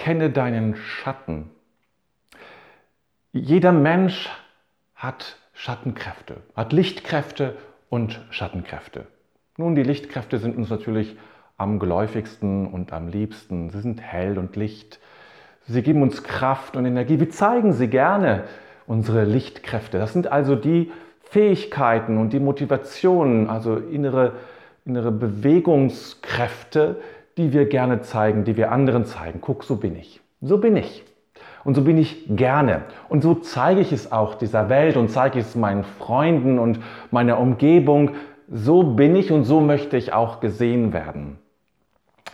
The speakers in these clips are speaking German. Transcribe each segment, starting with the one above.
Erkenne deinen Schatten. Jeder Mensch hat Schattenkräfte, hat Lichtkräfte und Schattenkräfte. Nun, die Lichtkräfte sind uns natürlich am geläufigsten und am liebsten. Sie sind hell und Licht. Sie geben uns Kraft und Energie. Wir zeigen sie gerne, unsere Lichtkräfte. Das sind also die Fähigkeiten und die Motivationen, also innere, innere Bewegungskräfte, die wir gerne zeigen, die wir anderen zeigen. Guck, so bin ich. So bin ich. Und so bin ich gerne. Und so zeige ich es auch dieser Welt und zeige ich es meinen Freunden und meiner Umgebung. So bin ich und so möchte ich auch gesehen werden.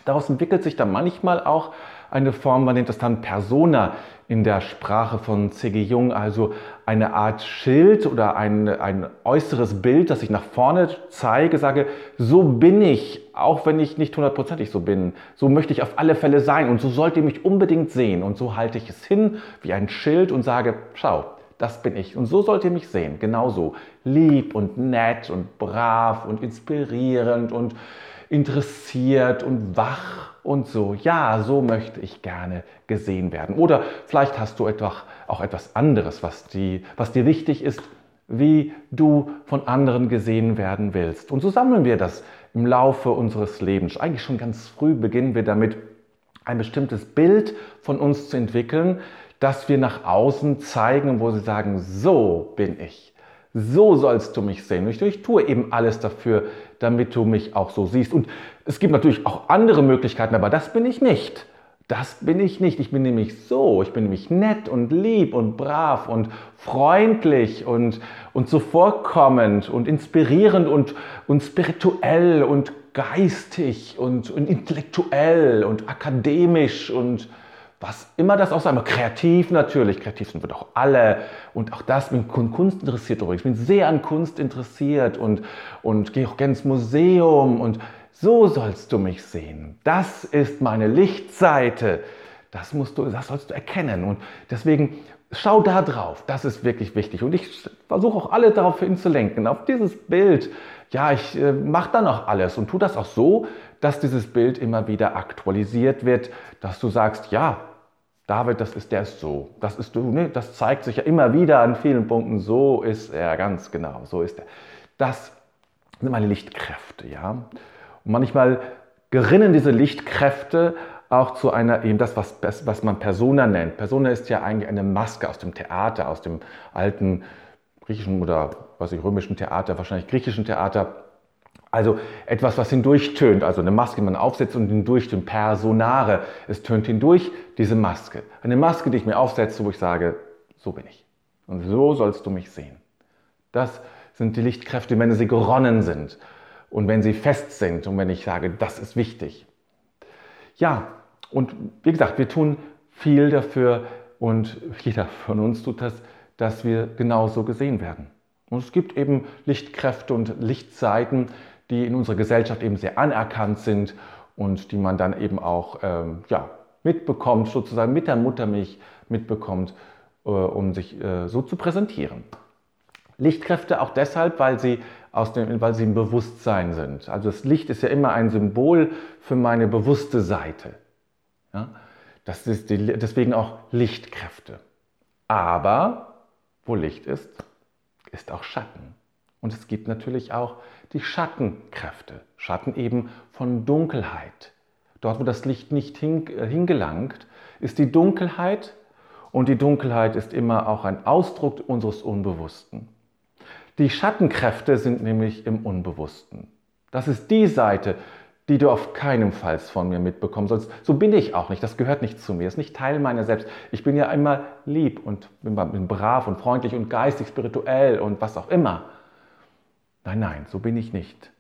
Daraus entwickelt sich dann manchmal auch eine Form, man nennt das dann Persona in der Sprache von C.G. Jung, also eine Art Schild oder ein, ein äußeres Bild, das ich nach vorne zeige, sage, so bin ich, auch wenn ich nicht hundertprozentig so bin. So möchte ich auf alle Fälle sein und so sollt ihr mich unbedingt sehen. Und so halte ich es hin wie ein Schild und sage, schau, das bin ich. Und so sollt ihr mich sehen, genauso. Lieb und nett und brav und inspirierend und interessiert und wach und so. Ja, so möchte ich gerne gesehen werden. Oder vielleicht hast du etwa auch etwas anderes, was, die, was dir wichtig ist, wie du von anderen gesehen werden willst. Und so sammeln wir das im Laufe unseres Lebens. Eigentlich schon ganz früh beginnen wir damit, ein bestimmtes Bild von uns zu entwickeln, das wir nach außen zeigen, wo sie sagen, so bin ich. So sollst du mich sehen. Ich, ich tue eben alles dafür, damit du mich auch so siehst. Und es gibt natürlich auch andere Möglichkeiten, aber das bin ich nicht. Das bin ich nicht. Ich bin nämlich so. Ich bin nämlich nett und lieb und brav und freundlich und, und zuvorkommend und inspirierend und, und spirituell und geistig und, und intellektuell und akademisch und was immer das auch sein mag. Kreativ natürlich, kreativ sind wir doch alle. Und auch das, bin Kunst interessiert. Ich bin sehr an Kunst interessiert und, und gehe auch gerne ins Museum. Und so sollst du mich sehen. Das ist meine Lichtseite. Das, musst du, das sollst du erkennen. Und deswegen schau da drauf. Das ist wirklich wichtig. Und ich versuche auch alle darauf hinzulenken, auf dieses Bild. Ja, ich äh, mache dann auch alles und tu das auch so, dass dieses Bild immer wieder aktualisiert wird, dass du sagst, ja, David, das ist der ist so, das ist du, ne? das zeigt sich ja immer wieder an vielen Punkten, so ist er, ganz genau, so ist er. Das sind meine Lichtkräfte, ja. Und manchmal gerinnen diese Lichtkräfte auch zu einer, eben das, was, was man Persona nennt. Persona ist ja eigentlich eine Maske aus dem Theater, aus dem alten griechischen oder was ich, römischen Theater, wahrscheinlich griechischen Theater also etwas, was hindurchtönt, also eine Maske, die man aufsetzt und hindurchtönt, Personare, es tönt hindurch, diese Maske. Eine Maske, die ich mir aufsetze, wo ich sage, so bin ich. Und so sollst du mich sehen. Das sind die Lichtkräfte, wenn sie geronnen sind und wenn sie fest sind und wenn ich sage, das ist wichtig. Ja, und wie gesagt, wir tun viel dafür und jeder von uns tut das, dass wir genauso gesehen werden. Und es gibt eben Lichtkräfte und Lichtseiten, die in unserer Gesellschaft eben sehr anerkannt sind und die man dann eben auch ähm, ja, mitbekommt, sozusagen mit der Muttermilch mitbekommt, äh, um sich äh, so zu präsentieren. Lichtkräfte auch deshalb, weil sie, aus dem, weil sie im Bewusstsein sind. Also das Licht ist ja immer ein Symbol für meine bewusste Seite. Ja? Das ist die, deswegen auch Lichtkräfte. Aber wo Licht ist, ist auch Schatten. Und es gibt natürlich auch die Schattenkräfte. Schatten eben von Dunkelheit. Dort, wo das Licht nicht äh, hingelangt, ist die Dunkelheit und die Dunkelheit ist immer auch ein Ausdruck unseres Unbewussten. Die Schattenkräfte sind nämlich im Unbewussten. Das ist die Seite, die du auf keinen Fall von mir mitbekommen sollst. So bin ich auch nicht. Das gehört nicht zu mir. Das ist nicht Teil meiner selbst. Ich bin ja immer lieb und bin brav und freundlich und geistig, spirituell und was auch immer. Nein, nein, so bin ich nicht.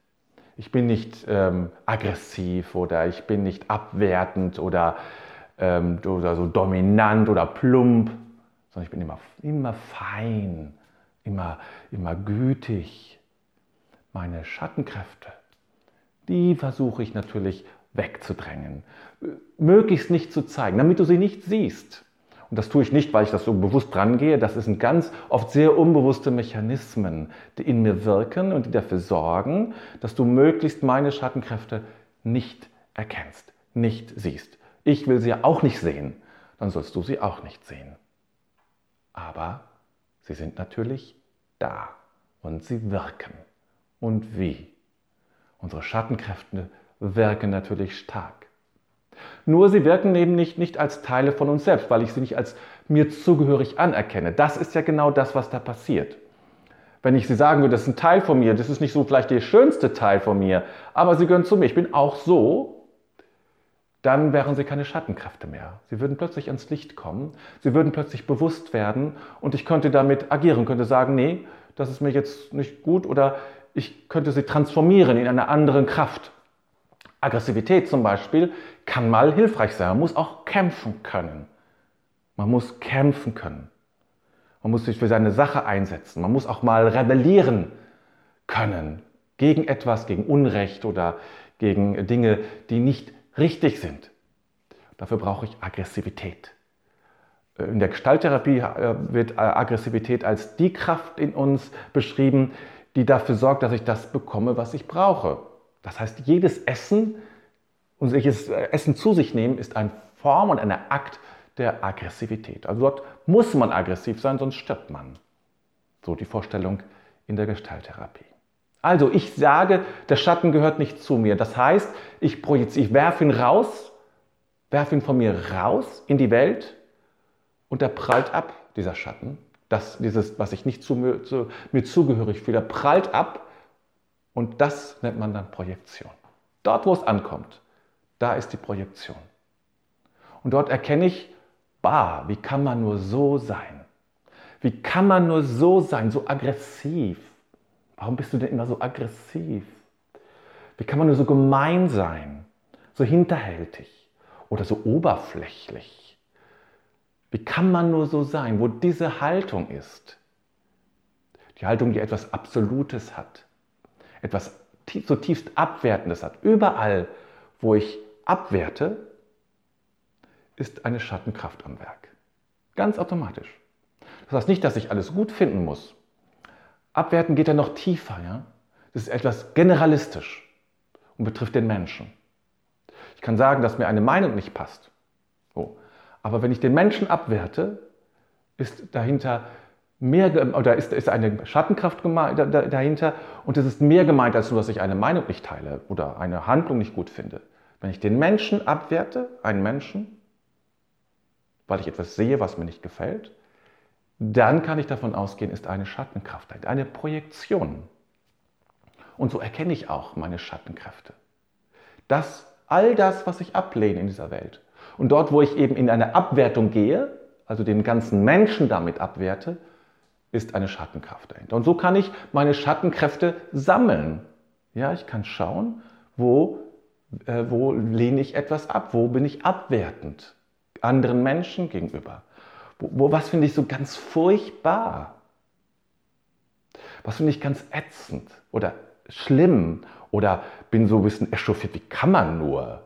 Ich bin nicht ähm, aggressiv oder ich bin nicht abwertend oder, ähm, oder so dominant oder plump, sondern ich bin immer, immer fein, immer, immer gütig. Meine Schattenkräfte, die versuche ich natürlich wegzudrängen, möglichst nicht zu zeigen, damit du sie nicht siehst. Und das tue ich nicht, weil ich das so bewusst rangehe. Das sind ganz oft sehr unbewusste Mechanismen, die in mir wirken und die dafür sorgen, dass du möglichst meine Schattenkräfte nicht erkennst, nicht siehst. Ich will sie ja auch nicht sehen. Dann sollst du sie auch nicht sehen. Aber sie sind natürlich da und sie wirken. Und wie? Unsere Schattenkräfte wirken natürlich stark. Nur sie wirken eben nicht, nicht als Teile von uns selbst, weil ich sie nicht als mir zugehörig anerkenne. Das ist ja genau das, was da passiert. Wenn ich sie sagen würde, das ist ein Teil von mir, das ist nicht so vielleicht der schönste Teil von mir, aber sie gehören zu mir, ich bin auch so, dann wären sie keine Schattenkräfte mehr. Sie würden plötzlich ans Licht kommen, sie würden plötzlich bewusst werden und ich könnte damit agieren, könnte sagen, nee, das ist mir jetzt nicht gut oder ich könnte sie transformieren in eine andere Kraft. Aggressivität zum Beispiel kann mal hilfreich sein. Man muss auch kämpfen können. Man muss kämpfen können. Man muss sich für seine Sache einsetzen. Man muss auch mal rebellieren können gegen etwas, gegen Unrecht oder gegen Dinge, die nicht richtig sind. Dafür brauche ich Aggressivität. In der Gestalttherapie äh, wird äh, Aggressivität als die Kraft in uns beschrieben, die dafür sorgt, dass ich das bekomme, was ich brauche. Das heißt, jedes Essen und äh, Essen zu sich nehmen ist eine Form und ein Akt der Aggressivität. Also dort muss man aggressiv sein, sonst stirbt man. So die Vorstellung in der Gestalttherapie. Also ich sage, der Schatten gehört nicht zu mir. Das heißt, ich ich werfe ihn raus, werfe ihn von mir raus in die Welt und er prallt ab, dieser Schatten. Das, dieses, was ich nicht zu zu, mir zugehörig fühle, prallt ab und das nennt man dann Projektion. Dort, wo es ankommt, da ist die Projektion. Und dort erkenne ich, bah, wie kann man nur so sein? Wie kann man nur so sein, so aggressiv? Warum bist du denn immer so aggressiv? Wie kann man nur so gemein sein, so hinterhältig oder so oberflächlich? Wie kann man nur so sein, wo diese Haltung ist? Die Haltung, die etwas Absolutes hat, etwas zutiefst Abwertendes hat. Überall, wo ich abwerte, ist eine Schattenkraft am Werk. Ganz automatisch. Das heißt nicht, dass ich alles gut finden muss. Abwerten geht ja noch tiefer. Ja? Das ist etwas generalistisch und betrifft den Menschen. Ich kann sagen, dass mir eine Meinung nicht passt. Oh. Aber wenn ich den Menschen abwerte, ist dahinter mehr oder ist, ist eine Schattenkraft dahinter und es ist mehr gemeint, als nur, dass ich eine Meinung nicht teile oder eine Handlung nicht gut finde. Wenn ich den Menschen abwerte, einen Menschen, weil ich etwas sehe, was mir nicht gefällt, dann kann ich davon ausgehen, ist eine Schattenkraft eine Projektion. Und so erkenne ich auch meine Schattenkräfte. Das, all das, was ich ablehne in dieser Welt. Und dort, wo ich eben in eine Abwertung gehe, also den ganzen Menschen damit abwerte, ist eine Schattenkraft dahinter. Und so kann ich meine Schattenkräfte sammeln. Ja, ich kann schauen, wo, äh, wo lehne ich etwas ab, wo bin ich abwertend anderen Menschen gegenüber. Wo, wo was finde ich so ganz furchtbar? Was finde ich ganz ätzend oder schlimm oder bin so ein bisschen echauffiert, wie kann man nur?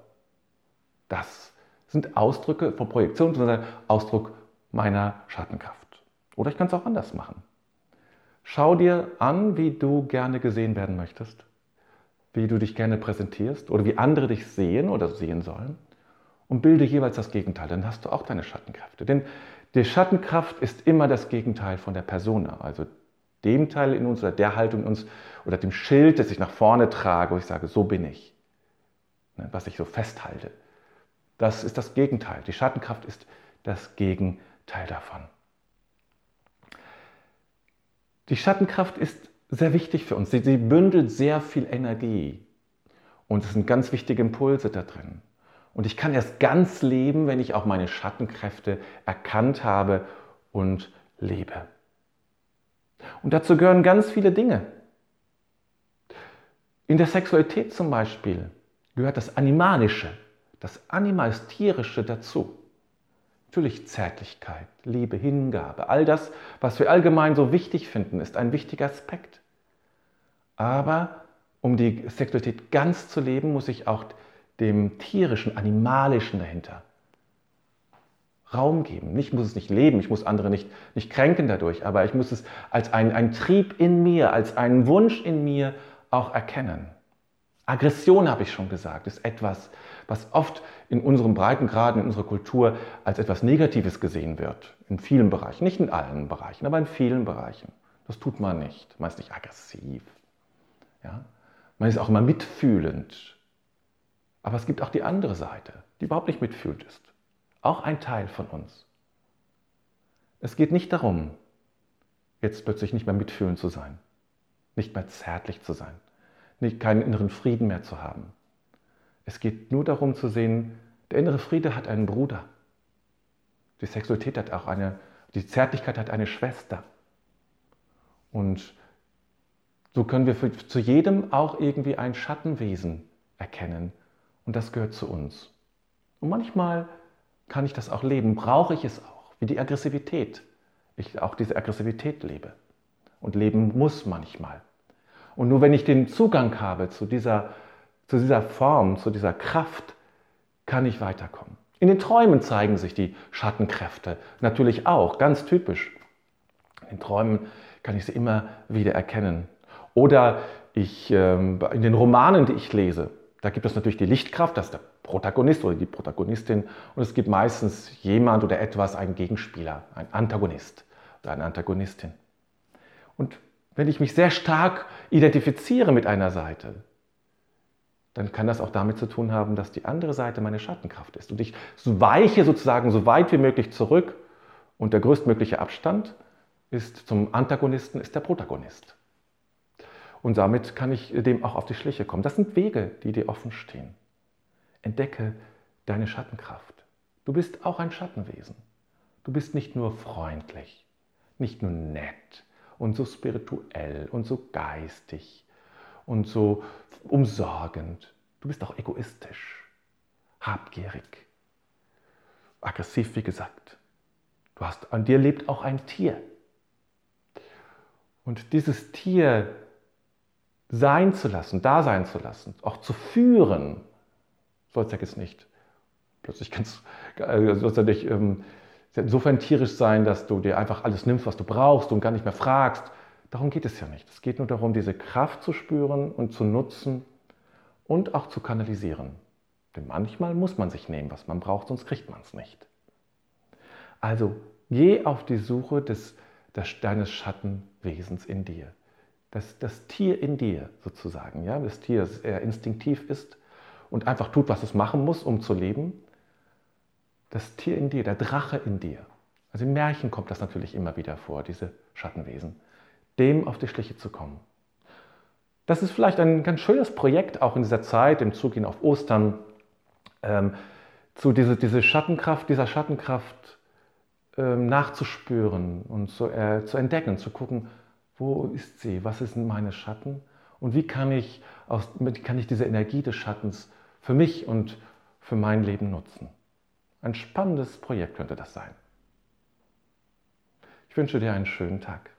Das sind Ausdrücke von Projektion, sondern Ausdruck meiner Schattenkraft. Oder ich kann es auch anders machen. Schau dir an, wie du gerne gesehen werden möchtest, wie du dich gerne präsentierst oder wie andere dich sehen oder sehen sollen und bilde jeweils das Gegenteil. Dann hast du auch deine Schattenkräfte. Denn die Schattenkraft ist immer das Gegenteil von der Persona, also dem Teil in uns oder der Haltung in uns oder dem Schild, das ich nach vorne trage, wo ich sage, so bin ich, ne, was ich so festhalte. Das ist das Gegenteil. Die Schattenkraft ist das Gegenteil davon. Die Schattenkraft ist sehr wichtig für uns. Sie, sie bündelt sehr viel Energie. Und es sind ganz wichtige Impulse da drin. Und ich kann erst ganz leben, wenn ich auch meine Schattenkräfte erkannt habe und lebe. Und dazu gehören ganz viele Dinge. In der Sexualität zum Beispiel gehört das Animalische, das Animals-Tierische dazu. Natürlich Zärtlichkeit, Liebe, Hingabe, all das, was wir allgemein so wichtig finden, ist ein wichtiger Aspekt. Aber um die Sexualität ganz zu leben, muss ich auch dem tierischen, animalischen dahinter Raum geben. Ich muss es nicht leben, ich muss andere nicht, nicht kränken dadurch, aber ich muss es als einen Trieb in mir, als einen Wunsch in mir auch erkennen. Aggression, habe ich schon gesagt, ist etwas, was oft in unserem Breitengraden, in unserer Kultur als etwas Negatives gesehen wird. In vielen Bereichen, nicht in allen Bereichen, aber in vielen Bereichen. Das tut man nicht. Man ist nicht aggressiv. Ja? Man ist auch immer mitfühlend. Aber es gibt auch die andere Seite, die überhaupt nicht mitfühlend ist. Auch ein Teil von uns. Es geht nicht darum, jetzt plötzlich nicht mehr mitfühlend zu sein, nicht mehr zärtlich zu sein, nicht, keinen inneren Frieden mehr zu haben. Es geht nur darum zu sehen, der innere Friede hat einen Bruder. Die Sexualität hat auch eine, die Zärtlichkeit hat eine Schwester. Und so können wir für, zu jedem auch irgendwie ein Schattenwesen erkennen. Und das gehört zu uns. Und manchmal kann ich das auch leben, brauche ich es auch, wie die Aggressivität. Ich auch diese Aggressivität lebe und leben muss manchmal. Und nur wenn ich den Zugang habe zu dieser, zu dieser Form, zu dieser Kraft, kann ich weiterkommen. In den Träumen zeigen sich die Schattenkräfte natürlich auch, ganz typisch. In den Träumen kann ich sie immer wieder erkennen. Oder ich, ähm, in den Romanen, die ich lese, da gibt es natürlich die Lichtkraft, das ist der Protagonist oder die Protagonistin. Und es gibt meistens jemand oder etwas, einen Gegenspieler, ein Antagonist oder eine Antagonistin. Und wenn ich mich sehr stark identifiziere mit einer Seite, dann kann das auch damit zu tun haben, dass die andere Seite meine Schattenkraft ist. Und ich weiche sozusagen so weit wie möglich zurück und der größtmögliche Abstand ist zum Antagonisten ist der Protagonist. Und damit kann ich dem auch auf die Schliche kommen. Das sind Wege, die dir offen stehen. Entdecke deine Schattenkraft. Du bist auch ein Schattenwesen. Du bist nicht nur freundlich, nicht nur nett und so spirituell und so geistig und so umsorgend. Du bist auch egoistisch, habgierig, aggressiv, wie gesagt. Du hast, an dir lebt auch ein Tier. Und dieses Tier sein zu lassen, da sein zu lassen, auch zu führen, sollst du jetzt nicht. Plötzlich kannst äh, sollst du dich ähm, insofern tierisch sein, dass du dir einfach alles nimmst, was du brauchst und gar nicht mehr fragst. Darum geht es ja nicht. Es geht nur darum, diese Kraft zu spüren und zu nutzen und auch zu kanalisieren. Denn manchmal muss man sich nehmen, was man braucht, sonst kriegt man es nicht. Also geh auf die Suche des, des, deines Schattenwesens in dir. Das, das Tier in dir sozusagen, ja, das Tier, das eher instinktiv ist und einfach tut, was es machen muss, um zu leben. Das Tier in dir, der Drache in dir. Also im Märchen kommt das natürlich immer wieder vor, diese Schattenwesen. Dem auf die Schliche zu kommen. Das ist vielleicht ein ganz schönes Projekt, auch in dieser Zeit, im Zugehen auf Ostern, ähm, zu diese, diese Schattenkraft, dieser Schattenkraft ähm, nachzuspüren und zu, äh, zu entdecken, zu gucken, wo ist sie, was ist meine Schatten und wie kann ich, aus, kann ich diese Energie des Schattens für mich und für mein Leben nutzen. Ein spannendes Projekt könnte das sein. Ich wünsche dir einen schönen Tag.